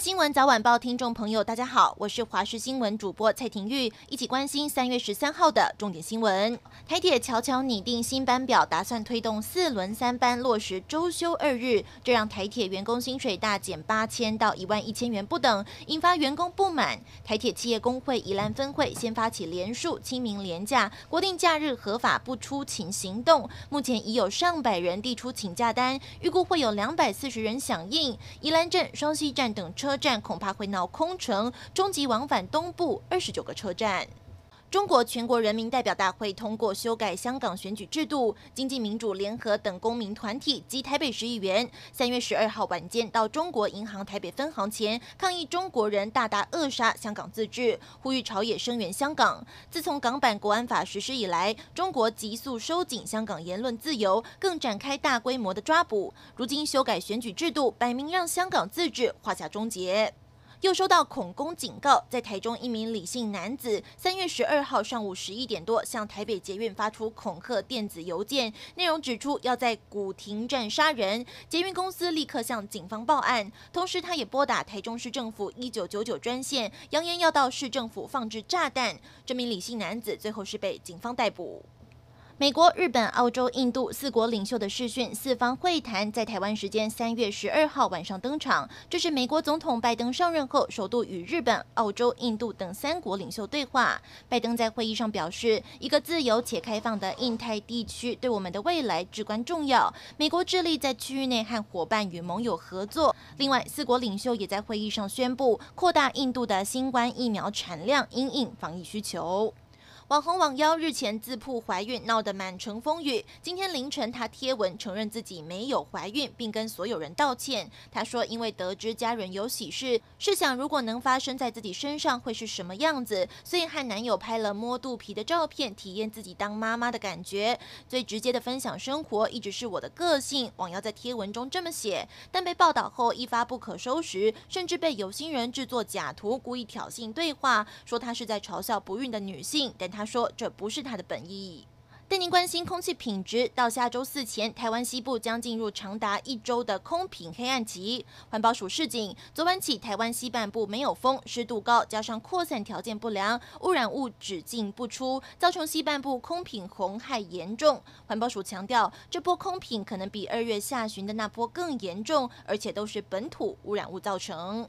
新闻早晚报听众朋友，大家好，我是华视新闻主播蔡廷玉，一起关心三月十三号的重点新闻。台铁悄悄拟定新班表，打算推动四轮三班落实周休二日，这让台铁员工薪水大减八千到一万一千元不等，引发员工不满。台铁企业工会宜兰分会先发起连署清明连假、国定假日合法不出勤行动，目前已有上百人递出请假单，预估会有两百四十人响应。宜兰镇、双溪站等车站恐怕会闹空城，终极往返东部二十九个车站。中国全国人民代表大会通过修改香港选举制度，经济民主联合等公民团体及台北市议员，三月十二号晚间到中国银行台北分行前抗议中国人大大扼杀香港自治，呼吁朝野声援香港。自从港版国安法实施以来，中国急速收紧香港言论自由，更展开大规模的抓捕。如今修改选举制度，摆明让香港自治画下终结。又收到恐攻警告，在台中一名李姓男子三月十二号上午十一点多向台北捷运发出恐吓电子邮件，内容指出要在古亭站杀人，捷运公司立刻向警方报案。同时，他也拨打台中市政府一九九九专线，扬言要到市政府放置炸弹。这名李姓男子最后是被警方逮捕。美国、日本、澳洲、印度四国领袖的视讯四方会谈在台湾时间三月十二号晚上登场。这是美国总统拜登上任后首度与日本、澳洲、印度等三国领袖对话。拜登在会议上表示，一个自由且开放的印太地区对我们的未来至关重要。美国致力在区域内和伙伴与盟友合作。另外，四国领袖也在会议上宣布扩大印度的新冠疫苗产量，因应防疫需求。网红网妖日前自曝怀孕，闹得满城风雨。今天凌晨，她贴文承认自己没有怀孕，并跟所有人道歉。她说：“因为得知家人有喜事，试想如果能发生在自己身上会是什么样子，所以和男友拍了摸肚皮的照片，体验自己当妈妈的感觉。最直接的分享生活一直是我的个性。”网妖在贴文中这么写，但被报道后一发不可收拾，甚至被有心人制作假图，故意挑衅对话，说她是在嘲笑不孕的女性。但他说这不是他的本意。带您关心空气品质，到下周四前，台湾西部将进入长达一周的空品黑暗期。环保署示警，昨晚起台湾西半部没有风，湿度高，加上扩散条件不良，污染物只进不出，造成西半部空品红害严重。环保署强调，这波空品可能比二月下旬的那波更严重，而且都是本土污染物造成。